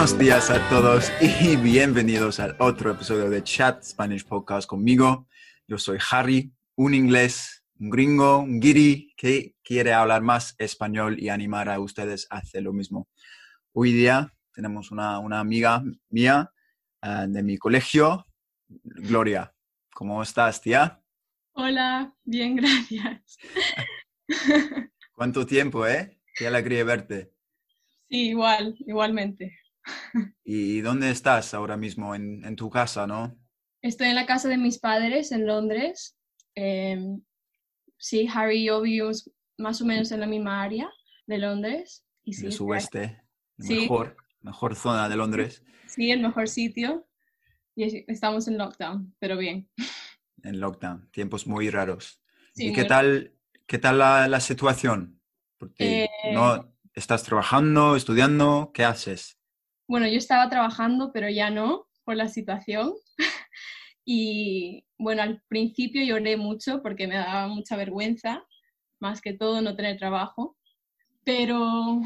Buenos días a todos y bienvenidos al otro episodio de Chat Spanish Podcast conmigo. Yo soy Harry, un inglés, un gringo, un guiri que quiere hablar más español y animar a ustedes a hacer lo mismo. Hoy día tenemos una, una amiga mía uh, de mi colegio, Gloria. ¿Cómo estás, tía? Hola, bien, gracias. ¿Cuánto tiempo, eh? Qué alegría verte. Sí, igual, igualmente. ¿Y dónde estás ahora mismo? En, en, tu casa, ¿no? Estoy en la casa de mis padres en Londres. Eh, sí, Harry y yo vivimos más o menos en la misma área de Londres. Y sí, el sudeste, sí. mejor, mejor zona de Londres. Sí, el mejor sitio. Y estamos en lockdown, pero bien. En lockdown, tiempos muy raros. Sí, ¿Y qué tal, qué tal la, la situación? Porque eh... no estás trabajando, estudiando, ¿qué haces? Bueno, yo estaba trabajando, pero ya no, por la situación. y bueno, al principio lloré mucho porque me daba mucha vergüenza, más que todo no tener trabajo. Pero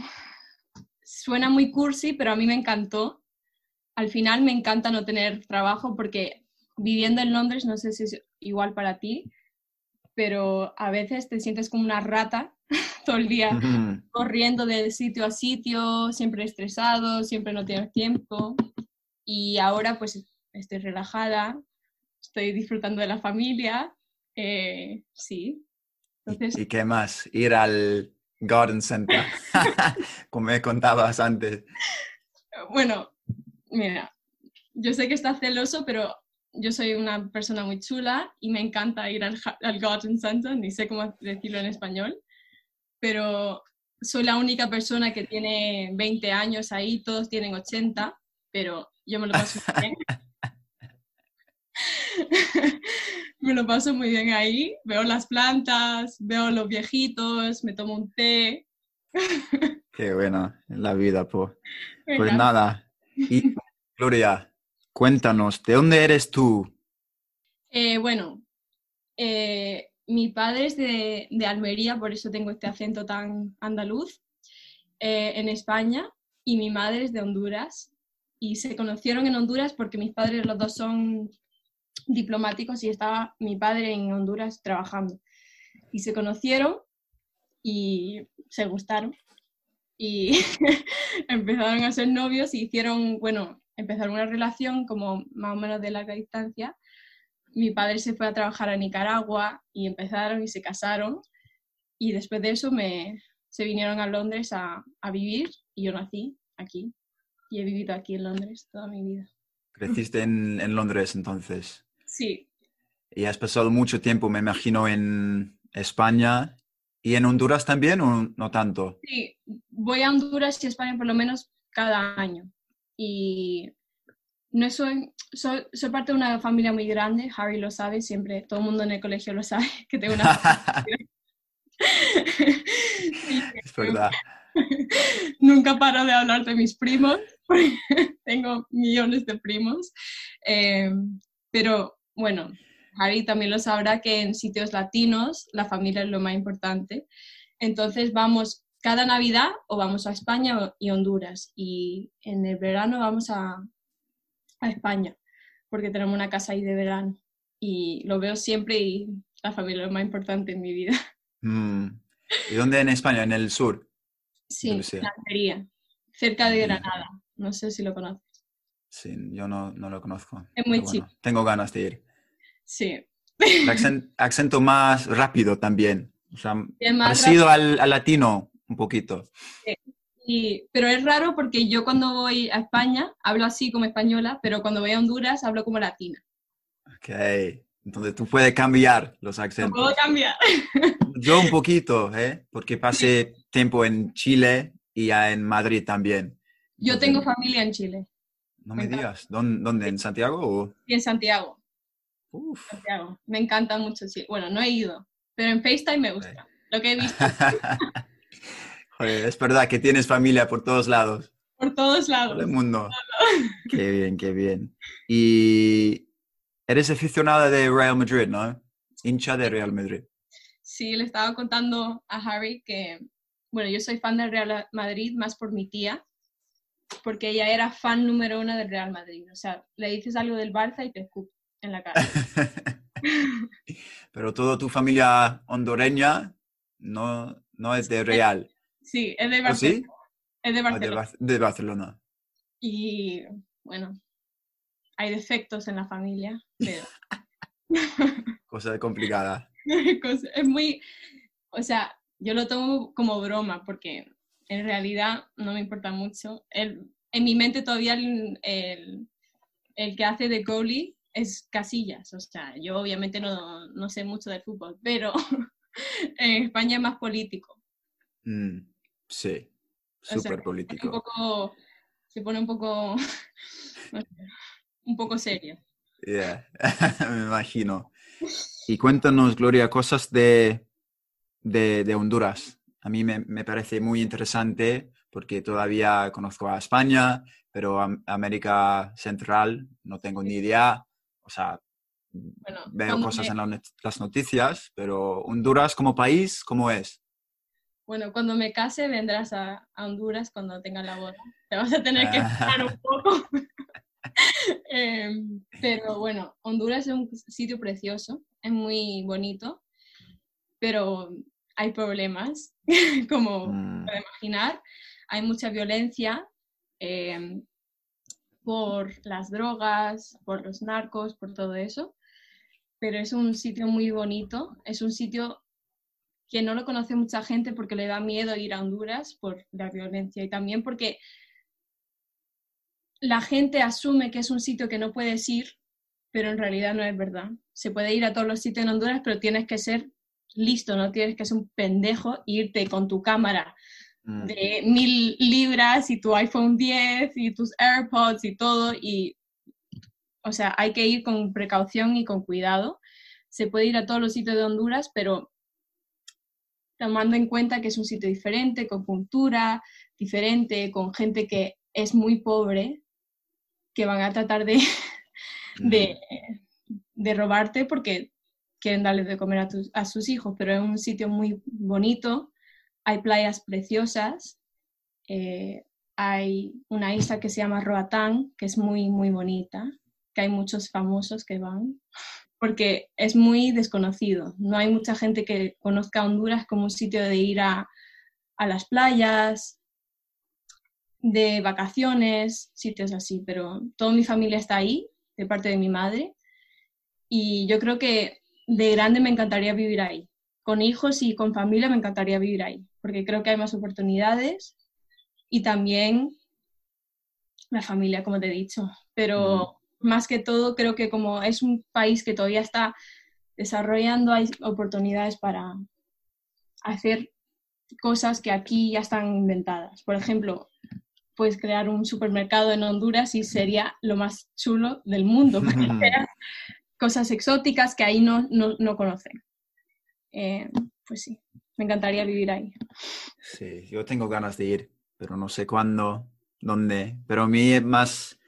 suena muy cursi, pero a mí me encantó. Al final me encanta no tener trabajo porque viviendo en Londres, no sé si es igual para ti, pero a veces te sientes como una rata todo el día corriendo de sitio a sitio, siempre estresado, siempre no tienes tiempo. Y ahora pues estoy relajada, estoy disfrutando de la familia, eh, sí. Entonces... ¿Y qué más? Ir al Garden Center, como me contabas antes. Bueno, mira, yo sé que está celoso, pero yo soy una persona muy chula y me encanta ir al, al Garden Center, ni sé cómo decirlo en español pero soy la única persona que tiene 20 años ahí, todos tienen 80, pero yo me lo paso muy bien. me lo paso muy bien ahí, veo las plantas, veo los viejitos, me tomo un té. Qué buena la vida, pues. Pues nada. Y Gloria, cuéntanos, ¿de dónde eres tú? Eh, bueno, eh, mi padre es de, de, Almería, por eso tengo este acento tan andaluz, eh, en España, y mi madre es de Honduras. Y se conocieron en Honduras porque mis padres los dos son diplomáticos y estaba mi padre en Honduras trabajando. Y se conocieron y se gustaron. Y empezaron a ser novios y hicieron, bueno, empezaron una relación como más o menos de larga distancia mi padre se fue a trabajar a Nicaragua y empezaron y se casaron y después de eso me, se vinieron a Londres a, a, vivir y yo nací aquí y he vivido aquí en Londres toda mi vida. ¿Creciste en, en Londres entonces? Sí. ¿Y has pasado mucho tiempo, me imagino, en España y en Honduras también o no tanto? Sí, voy a Honduras y España por lo menos cada año. Y no soy, soy, soy, parte de una familia muy grande, Harry lo sabe, siempre, todo el mundo en el colegio lo sabe, que tengo una Es verdad. Nunca paro de hablar de mis primos, tengo millones de primos, eh, pero bueno, Harry también lo sabrá que en sitios latinos la familia es lo más importante. Entonces vamos cada Navidad o vamos a España y Honduras y en el verano vamos a, a España, porque tenemos una casa ahí de verano y lo veo siempre y la familia es lo más importante en mi vida. Mm. ¿Y dónde en España? ¿En el sur? Sí, en Almería, cerca de Granada. No sé si lo conoces. Sí, yo no, no lo conozco. Es muy bueno, chico. Tengo ganas de ir. Sí. Accent, acento más rápido también. O sea, parecido al, al, latino un poquito. Sí. Y, pero es raro porque yo cuando voy a España hablo así como española, pero cuando voy a Honduras hablo como latina. Ok, entonces tú puedes cambiar los acentos. Puedo cambiar. Yo un poquito, ¿eh? porque pasé tiempo en Chile y ya en Madrid también. Yo tengo familia en Chile. No me, me digas, ¿Dónde, ¿dónde? ¿En Santiago? O? Sí, en Santiago. Uf. Santiago. Me encanta mucho, sí. Bueno, no he ido, pero en FaceTime me gusta. Lo que he visto Joder, es verdad que tienes familia por todos lados, por todos por lados. el mundo. Qué bien, qué bien. Y eres aficionada de Real Madrid, ¿no? Hincha de Real Madrid. Sí, le estaba contando a Harry que, bueno, yo soy fan del Real Madrid más por mi tía, porque ella era fan número uno del Real Madrid. O sea, le dices algo del Barça y te escupe en la cara. Pero toda tu familia hondureña no, no es de Real. Sí, es de ¿O sí? Barcelona. Es de ¿O de, Barcelona. Bar- de Barcelona? Y bueno, hay defectos en la familia, pero Cosa complicada. es muy, o sea, yo lo tomo como broma porque en realidad no me importa mucho. El- en mi mente todavía el, el- el que hace de goalie es Casillas, o sea, yo obviamente no, no sé mucho del fútbol, pero en España es más político. Mm, sí, súper Un político. poco, se pone un poco, un poco serio. Yeah, me imagino. Y cuéntanos, Gloria, cosas de, de, de Honduras. A mí me, me parece muy interesante porque todavía conozco a España, pero a América Central no tengo ni idea. O sea, Bueno, veo cosas me- en la las noticias, pero Honduras como país, ¿cómo es? Bueno, cuando me case vendrás a, a Honduras cuando tenga la boda. Te vas a tener que esperar un poco. Em, pero bueno, Honduras es un sitio precioso, es muy bonito, pero hay problemas, como Mm, imaginar. Hay mucha violencia em, por las drogas, por los narcos, por todo eso. Pero es un sitio muy bonito, es un sitio que no lo conoce mucha gente porque le da miedo ir a Honduras por la violencia y también porque la gente asume que es un sitio que no puedes ir, pero en realidad no es verdad. Se puede ir a todos los sitios en Honduras, pero tienes que ser listo, no tienes que ser un pendejo e irte con tu cámara mm, de mil libras y tu iPhone 10 y tus AirPods y todo. Y, o sea, hay que ir con precaución y con cuidado. Se puede ir a todos los sitios de Honduras, pero tomando en cuenta que es un sitio diferente, con cultura diferente, con gente que es muy pobre, que van a tratar de, de, de robarte porque quieren darles de comer a, tus- a sus hijos, pero es un sitio muy bonito, hay playas preciosas, eh, hay una isla que se llama Roatán, que es muy, muy bonita, que hay muchos famosos que van, porque es muy desconocido. No hay mucha gente que conozca Honduras como un sitio de ir a, a las playas, de vacaciones, sitios así, pero toda mi familia está ahí, de parte de mi madre, y yo creo que de grande me encantaría vivir ahí. Con hijos y con familia me encantaría vivir ahí, porque creo que hay más oportunidades y también la familia, como te he dicho. Pero más que todo, creo que como es un país que todavía está desarrollando, hay oportunidades para hacer cosas que aquí ya están inventadas. Por ejemplo, puedes crear un supermercado en Honduras y sería lo más chulo del mundo. porque cosas exóticas que ahí no, no, no conocen. Eh, pues sí, me encantaría vivir ahí. Sí, yo tengo ganas de ir, pero no sé cuándo, dónde. Pero a mí es más,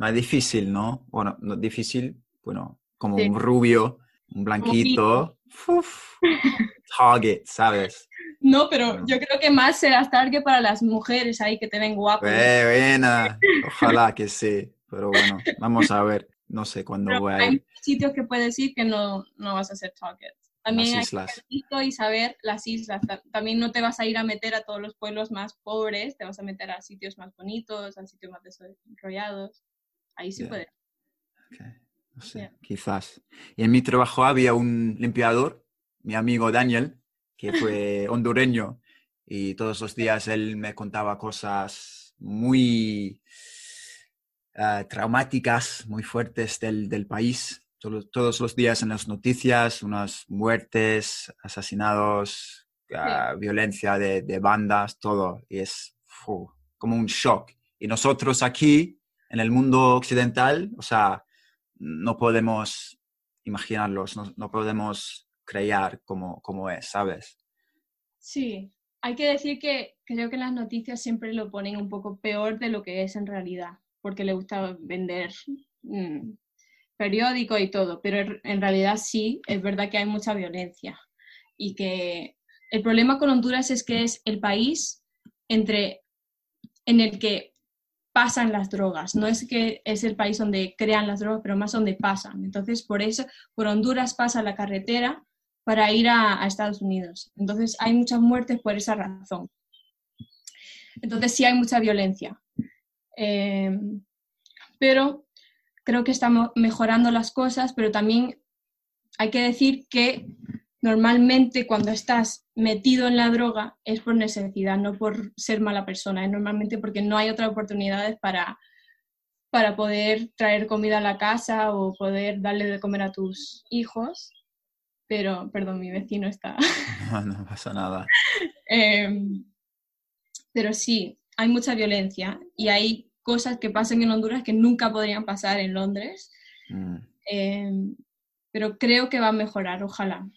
más difícil, ¿no? Bueno, no difícil, bueno, como Sí. un rubio, un blanquito. Uf, target, ¿sabes? No, pero Bueno. yo creo que más será target para las mujeres ahí que te ven guapo. Eh, buena, ojalá que sí, pero bueno, vamos a ver. No sé cuándo Pero voy a hay ir. sitios que puedes ir que no, no vas a ser target. También Las hay islas. que y saber las islas. Ta- También no te vas a ir a meter a todos los pueblos más pobres, te vas a meter a sitios más bonitos, a sitios más desarrollados. Ahí sí. Ok, No sé, Yeah. quizás. Y en mi trabajo había un limpiador, mi amigo Daniel, que fue hondureño, y todos los días él me contaba cosas muy ah, traumáticas, muy fuertes del, del país. Todos, todos los días en las noticias, unas muertes, asesinados, ah, violencia de, de bandas, todo. Y es como un shock. Y nosotros aquí, en el mundo occidental, o sea, no podemos imaginarlos, no, podemos crear como, como es, ¿sabes? Sí, hay que decir que creo que las noticias siempre lo ponen un poco peor de lo que es en realidad, porque le gusta vender mm, periódico y todo, pero en realidad sí, es verdad que hay mucha violencia y que el problema con Honduras es que es el país entre, en el que pasan las drogas. No es que es el país donde crean las drogas, pero más donde pasan. Entonces, por eso, por Honduras pasa la carretera para ir a, Estados Unidos. Entonces, hay muchas muertes por esa razón. Entonces, sí hay mucha violencia. Eh, pero creo que estamos mejorando las cosas, pero también hay que decir que normalmente cuando estás metido en la droga es por necesidad, no por ser mala persona, es normalmente porque no hay otras oportunidades para, para poder traer comida a la casa o poder darle de comer a tus hijos. Pero, perdón, mi vecino está... No, no pasa nada. Em, pero sí, hay mucha violencia y hay cosas que pasan en Honduras que nunca podrían pasar en Londres. Mm. Em, pero creo que va a mejorar, ojalá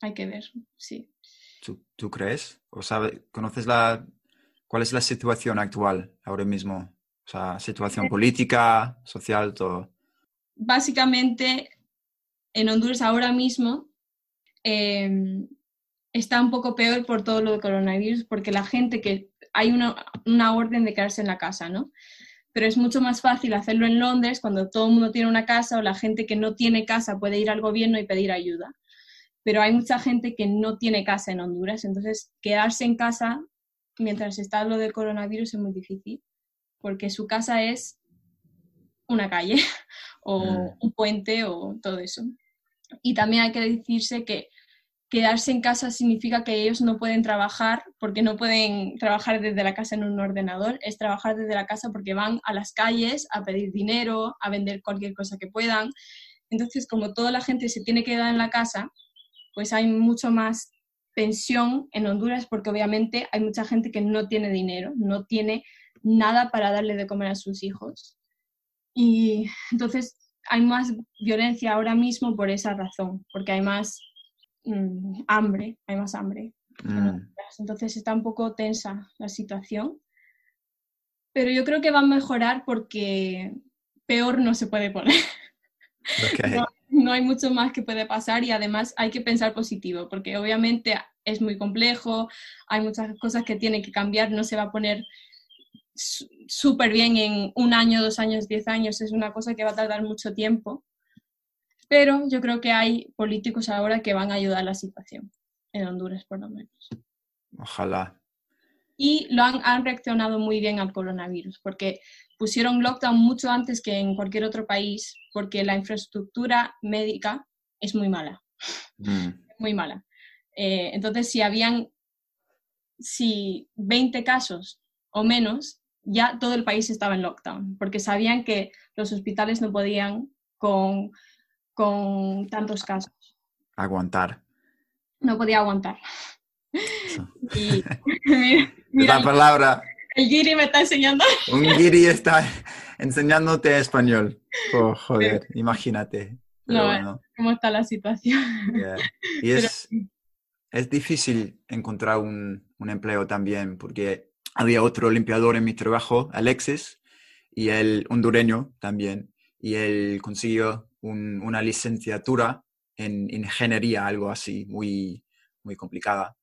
hay que ver, sí. ¿Tú, crees? ¿O sabe, conoces la, cuál es la situación actual ahora mismo? O sea, situación eh. política, social, todo. Básicamente, en Honduras ahora mismo em, está un poco peor por todo lo de coronavirus, porque la gente que hay una, una orden de quedarse en la casa, ¿no? Pero es mucho más fácil hacerlo en Londres cuando todo el mundo tiene una casa o la gente que no tiene casa puede ir al gobierno y pedir ayuda pero hay mucha gente que no tiene casa en Honduras, entonces quedarse en casa mientras está lo del coronavirus es muy difícil, porque su casa es una calle o mm. un puente o todo eso. Y también hay que decirse que quedarse en casa significa que ellos no pueden trabajar porque no pueden trabajar desde la casa en un ordenador, es trabajar desde la casa porque van a las calles a pedir dinero, a vender cualquier cosa que puedan. Entonces, como toda la gente se tiene que quedar en la casa, pues hay mucho más pensión en Honduras porque obviamente hay mucha gente que no tiene dinero, no tiene nada para darle de comer a sus hijos. Y entonces hay más violencia ahora mismo por esa razón, porque hay más mm, hambre, hay más hambre. Mm. Entonces está un poco tensa la situación. Pero yo creo que va a mejorar porque peor no se puede poner. no hay mucho más que puede pasar y además hay que pensar positivo, porque obviamente es muy complejo, hay muchas cosas que tienen que cambiar, no se va a poner súper bien en un año, dos años, diez años, es una cosa que va a tardar mucho tiempo, pero yo creo que hay políticos ahora que van a ayudar a la situación, en Honduras por lo menos. Ojalá. Y lo han, han reaccionado muy bien al coronavirus, porque pusieron lockdown mucho antes que en cualquier otro país porque la infraestructura médica es muy mala, mm. muy mala. Eh, entonces, si habían si 20 casos o menos, ya todo el país estaba en lockdown, porque sabían que los hospitales no podían con, con tantos casos. Aguantar. No podía aguantar. Y, la palabra el guiri me está enseñando. Un guiri está enseñándote español. Oh, joder, imagínate. no, ¿cómo está la situación? Y es, es difícil encontrar un, un, empleo también, porque había otro limpiador en mi trabajo, Alexis, y el hondureño también, y él consiguió una licenciatura en ingeniería, algo así, muy, muy complicada,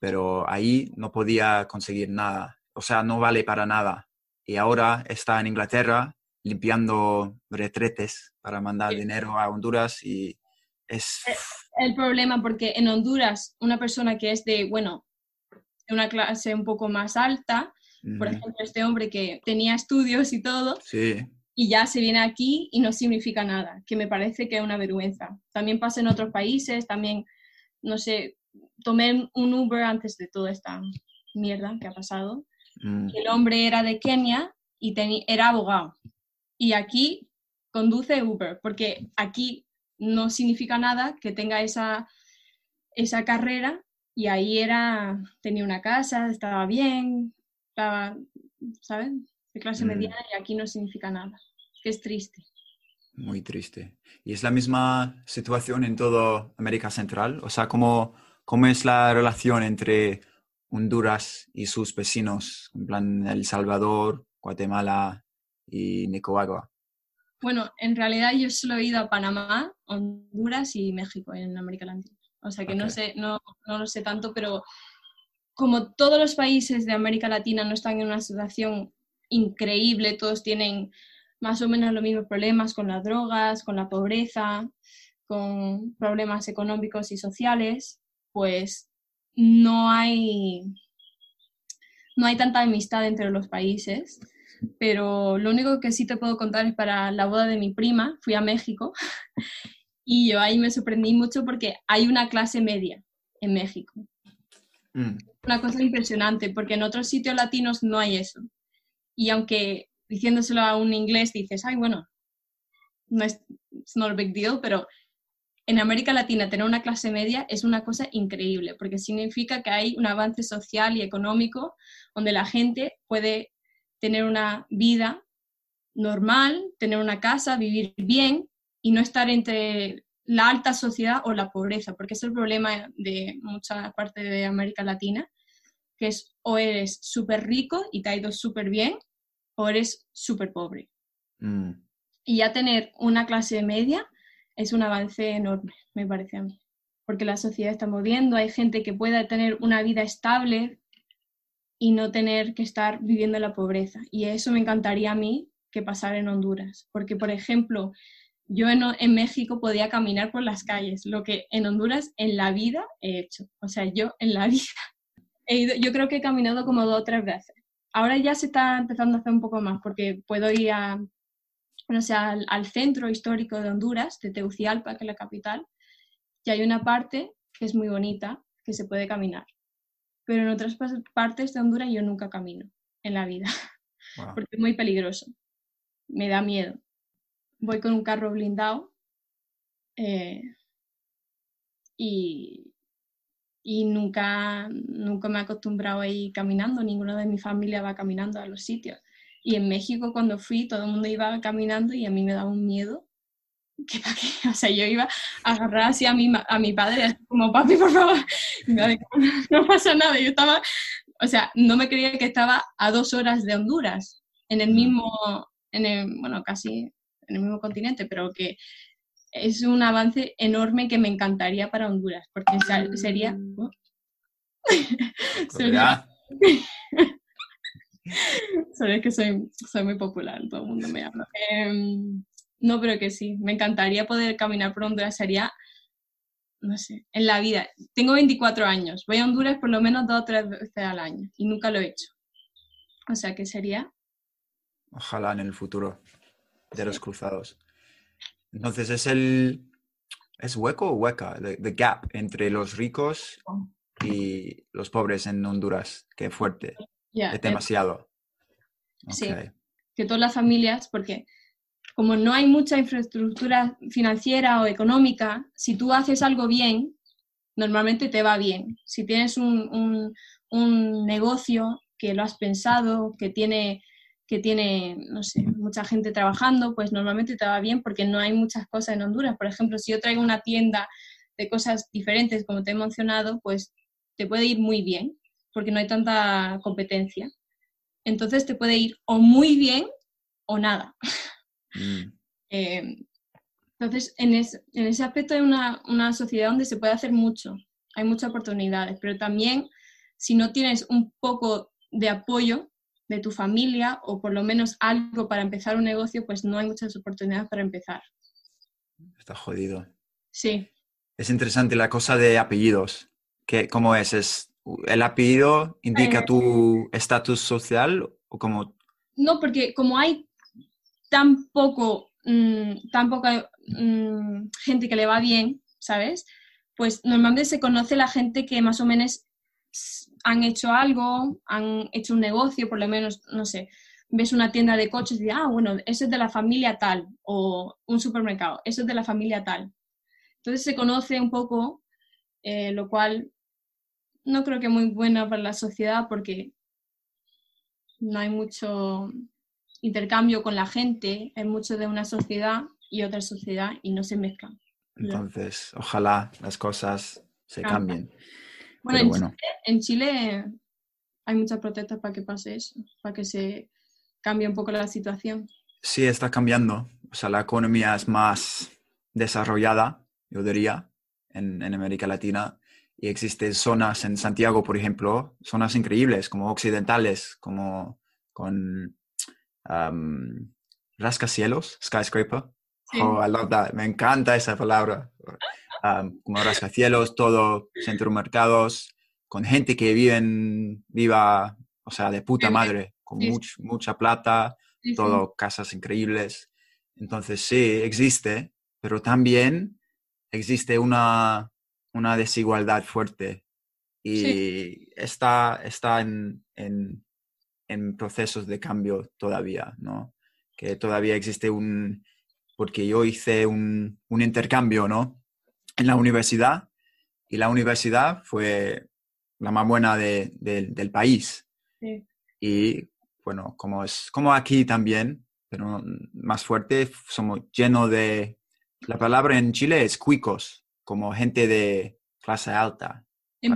pero ahí no podía conseguir nada o sea, no vale para nada. Y ahora está en Inglaterra limpiando retretes para mandar dinero a Honduras y es... Eh, el problema porque en Honduras una persona que es de, bueno, de una clase un poco más alta, por ejemplo, este hombre que tenía estudios y todo, y ya se viene aquí y no significa nada, que me parece que es una vergüenza. También pasa en otros países, también, no sé, tomé un Uber antes de toda esta mierda que ha pasado Mm. El hombre era de Kenia y era abogado. Y aquí conduce Uber, porque aquí no significa nada que tenga esa, esa carrera y ahí era, tenía una casa, estaba bien, estaba, ¿sabes? De clase mm. mediana y aquí no significa nada. Que es triste. Muy triste. ¿Y es la misma situación en toda América Central? O sea, ¿cómo, cómo es la relación entre Honduras y sus vecinos, en plan El Salvador, Guatemala y Nicaragua? Bueno, en realidad yo solo he ido a Panamá, Honduras y México en América Latina. O sea que no sé, no, no lo sé tanto, pero como todos los países de América Latina no están en una situación increíble, todos tienen más o menos los mismos problemas con las drogas, con la pobreza, con problemas económicos y sociales, pues no hay, no hay tanta amistad entre los países. Pero lo único que sí te puedo contar es para la boda de mi prima, fui a México y yo ahí me sorprendí mucho porque hay una clase media en México. Mm. Una cosa impresionante, porque en otros sitios latinos no hay eso. Y aunque diciéndoselo a un inglés dices, ay, bueno, no es no big deal, pero en América Latina tener una clase media es una cosa increíble, porque significa que hay un avance social y económico donde la gente puede tener una vida normal, tener una casa, vivir bien y no estar entre la alta sociedad o la pobreza, porque es el problema de mucha parte de América Latina, que es o eres súper rico y te ha ido súper bien, o eres súper pobre. Mm. Y ya tener una clase media es un avance enorme, me parece a mí, porque la sociedad está moviendo, hay gente que pueda tener una vida estable y no tener que estar viviendo en la pobreza. Y eso me encantaría a mí que pasara en Honduras, porque, por ejemplo, yo en, en, México podía caminar por las calles, lo que en Honduras en la vida he hecho. O sea, yo en la vida he ido, yo creo que he caminado como dos o tres veces ahora ya se está empezando a hacer un poco más porque puedo ir a, sé, al, centro histórico de Honduras, de Tegucigalpa, que es la capital, y hay una parte que es muy bonita, que se puede caminar. Pero en otras partes de Honduras yo nunca camino en la vida, porque es muy peligroso. Me da miedo. Voy con un carro blindado eh, y, y nunca, nunca me he acostumbrado a ir caminando, ninguno de mi familia va caminando a los sitios. Y en México cuando fui todo el mundo iba caminando y a mí me daba un miedo. ¿Qué para qué? O sea, yo iba a agarrar así a mi, a mi padre, como papi, por favor, no pasa nada. Yo estaba, o sea, no me creía que estaba a dos horas de Honduras, en el mismo, en el, bueno, casi en el mismo continente, pero que es un avance enorme que me encantaría para Honduras, porque sería... Mm. sería... Sabes que soy, soy muy popular, todo el mundo me habla. Em, no, pero que sí, me encantaría poder caminar por Honduras, sería, no sé, en la vida. Tengo 24 años, voy a Honduras por lo menos dos o tres veces al año y nunca lo he hecho. O sea que sería... Ojalá en el futuro de los cruzados. Entonces es el... ¿Es hueco o hueca? The, gap entre los ricos y los pobres en Honduras. Qué fuerte. Es demasiado. Sí. Que todas las familias, porque como no hay mucha infraestructura financiera o económica, si tú haces algo bien, normalmente te va bien. Si tienes un, un negocio que lo has pensado, que tiene que tiene, no sé, mucha gente trabajando, pues normalmente te va bien porque no hay muchas cosas en Honduras. Por ejemplo, si yo traigo una tienda de cosas diferentes, como te he mencionado, pues te puede ir muy bien porque no hay tanta competencia. Entonces te puede ir o muy bien o nada. Mm. Eh, entonces, en, en, ese aspecto hay una, una sociedad donde se puede hacer mucho, hay muchas oportunidades, pero también si no tienes un poco de apoyo, de tu familia o por lo menos algo para empezar un negocio, pues no hay muchas oportunidades para empezar. Está jodido. Sí. Es interesante la cosa de apellidos. ¿Qué, ¿Cómo es? ¿Es ¿El apellido indica eh, tu estatus social o como...? No, porque como hay tan poco, mm, tan poca mm, gente que le va bien, ¿sabes? Pues normalmente se conoce la gente que más o menos han hecho algo, han hecho un negocio, por lo menos, no sé, ves una tienda de coches y dices, ah, bueno, eso es de la familia tal, o un supermercado, eso es de la familia tal. Entonces se conoce un poco, eh, lo cual no creo que muy buena para la sociedad porque no hay mucho intercambio con la gente, hay mucho de una sociedad y otra sociedad y no se mezclan. Entonces, ojalá las cosas se cambien. Bueno, en, Chile, en, Chile, hay muchas protestas para que pase eso, para que se cambie un poco la situación. Sí, está cambiando. O sea, la economía es más desarrollada, yo diría, en, en América Latina. Y existen zonas en Santiago, por ejemplo, zonas increíbles, como occidentales, como con um, rascacielos, skyscraper. Oh, I love that. Me encanta esa palabra. Um, como rascacielos, todo centro mercados, con gente que vive viva, o sea, de puta madre, con mucha plata, todo casas increíbles. Entonces, sí, existe, pero también existe una, una desigualdad fuerte y está, está en, en, en, procesos de cambio todavía, ¿no? Que todavía existe un, porque yo hice un, un intercambio, ¿no? En la universidad y la universidad fue la más buena de, del país. Y bueno, como es como aquí también, pero más fuerte, somos llenos de, la palabra en Chile es cuicos, como gente de clase alta. En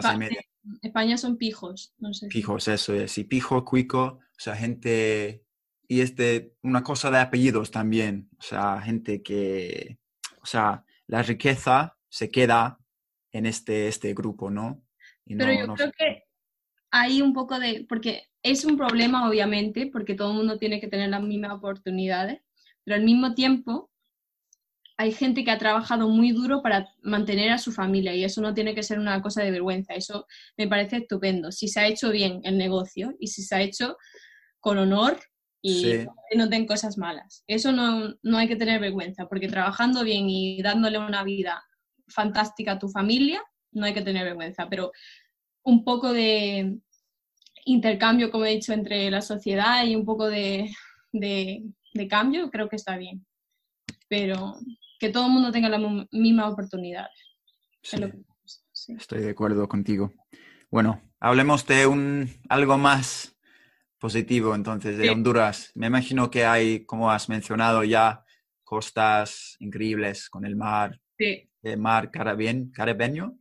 España son pijos, no sé. Pijos, eso es, y pijo, cuico, o sea, gente, y este, una cosa de apellidos también, o sea, gente que, o sea, la riqueza se queda en este, este grupo, ¿no? Pero yo creo que hay un poco de, porque es un problema obviamente, porque todo el mundo tiene que tener las mismas oportunidades, pero al mismo tiempo hay gente que ha trabajado muy duro para mantener a su familia y eso no tiene que ser una cosa de vergüenza, eso me parece estupendo, si se ha hecho bien el negocio y si se ha hecho con honor y no den cosas malas. Eso no, no hay que tener vergüenza, porque trabajando bien y dándole una vida fantástica a tu familia, no hay que tener vergüenza, pero un poco de intercambio, como he dicho, entre la sociedad y un poco de, cambio, creo que está bien. Pero que todo el mundo tenga la misma oportunidad. Estoy de acuerdo contigo. Bueno, hablemos de un algo más positivo entonces de Honduras. Me imagino que hay, como has mencionado ya, costas increíbles con el mar. Sí. El mar caribeño.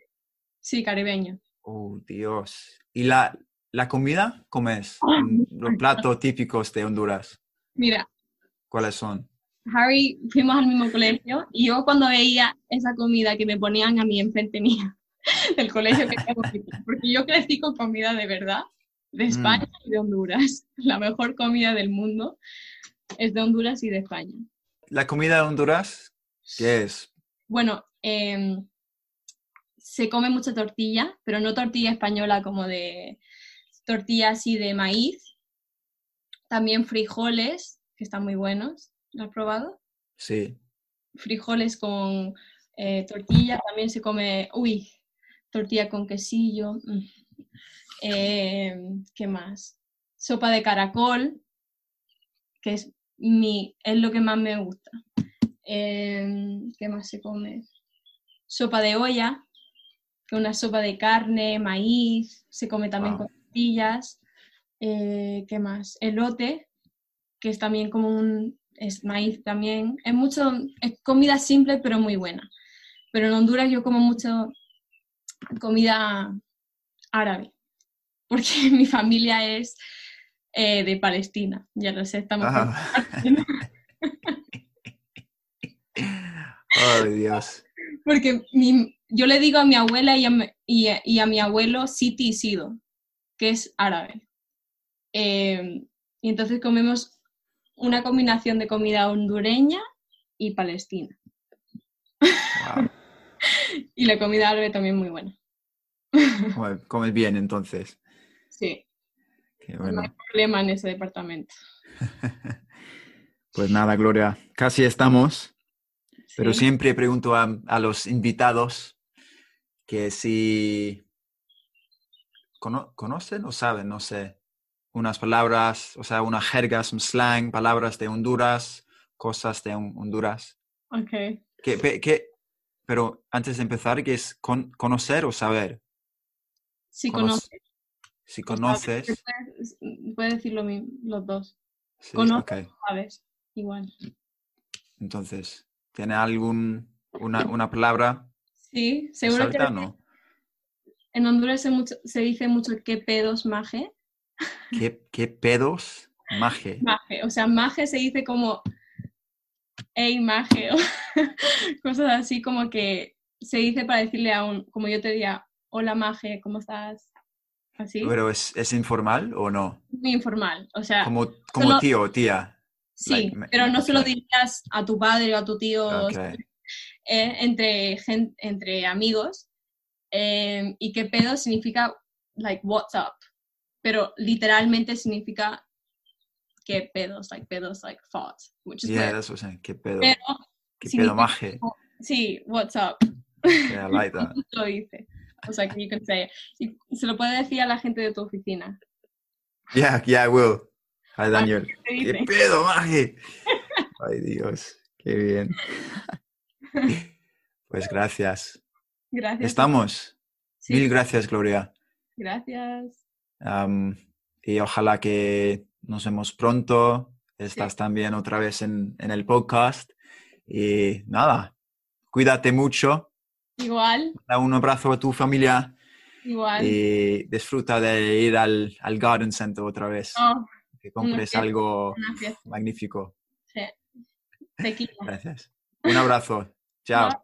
Sí, caribeño. Oh, Dios. ¿Y la, la comida? ¿Cómo es? Ah, los platos típicos de Honduras. Mira. ¿Cuáles son? Harry, fuimos al mismo colegio y yo cuando veía esa comida que me ponían a mí enfrente mía del colegio que tengo, porque yo crecí con comida de verdad, de mm. España y de Honduras. La mejor comida del mundo es de Honduras y de España. ¿La comida de Honduras qué es? Bueno, eh, se come mucha tortilla, pero no tortilla española como de tortilla así de maíz. También frijoles, que están muy buenos. ¿Lo has probado? Sí. Frijoles con eh, tortilla, también se come, uy, tortilla con quesillo. Mm. Eh, ¿Qué más? Sopa de caracol, que es, mi, es lo que más me gusta. Eh, ¿Qué más se come? Sopa de olla, una sopa de carne, maíz, se come también con tortillas. Eh, ¿Qué más? Elote, que es también como un es maíz también. Es mucho, es comida simple pero muy buena. Pero en Honduras yo como mucho comida árabe, porque mi familia es eh, de Palestina, ya lo sé, estamos... oh, Dios. Porque mi, yo le digo a mi abuela y a, y a, mi abuelo Siti y Sido, que es árabe. Em, y entonces comemos una combinación de comida hondureña y palestina. y la comida árabe también muy buena. Comes bien entonces. Sí. No hay problema en ese departamento. pues nada, Gloria, casi estamos. Pero siempre pregunto a, a, los invitados que si conocen o saben, no sé, unas palabras, o sea, unas jergas, un slang, palabras de Honduras, cosas de Honduras. Ok. ¿Qué, pero antes de empezar, ¿qué es conocer o saber? Si conoces. Si conoces. Puedes, decirlo los dos. Sí, conoces, sabes, igual. Entonces, ¿Tiene algún, una, una palabra? Sí, seguro que no? en Honduras se, mucho- se dice mucho qué pedos maje. ¿Qué, qué pedos? Maje. Maje, o sea, maje se dice como hey maje o cosas así como que se dice para decirle a un, como yo te diría, hola maje, ¿cómo estás? Así, ¿Pero es, es informal o no? muy informal, o sea, Como, como solo- tío o tía. sí, like, pero no se lo dirías a tu padre o a tu tío eh, entre, gen- entre amigos. Eh, y qué pedo significa, like, what's up. Pero literalmente significa qué pedos, like, pedos, like, thought. Which is Yeah, weird. that's what I'm saying. ¿Qué pedo? Pero, ¿Qué significa- pedo maje? sí, what's up. Yeah, I like that. Lo dice. O sea, que you can say it. Y se lo puede decir a la gente de tu oficina. Yeah, yeah, I will. Hi, Daniel. ¿Qué pedo maje? Ay, Dios. Qué bien. Pues gracias. Gracias. Estamos. Sí, Mil gracias, Gloria. gracias. Y ojalá que nos vemos pronto. Estás también otra vez en, en el podcast. Y nada, cuídate mucho. Igual, Da un abrazo a tu familia igual. y disfruta de ir al, al Garden Center otra vez. Oh, Que compres algo magnífico. Sí. Tequila. Gracias. Un abrazo. Chao. Chao.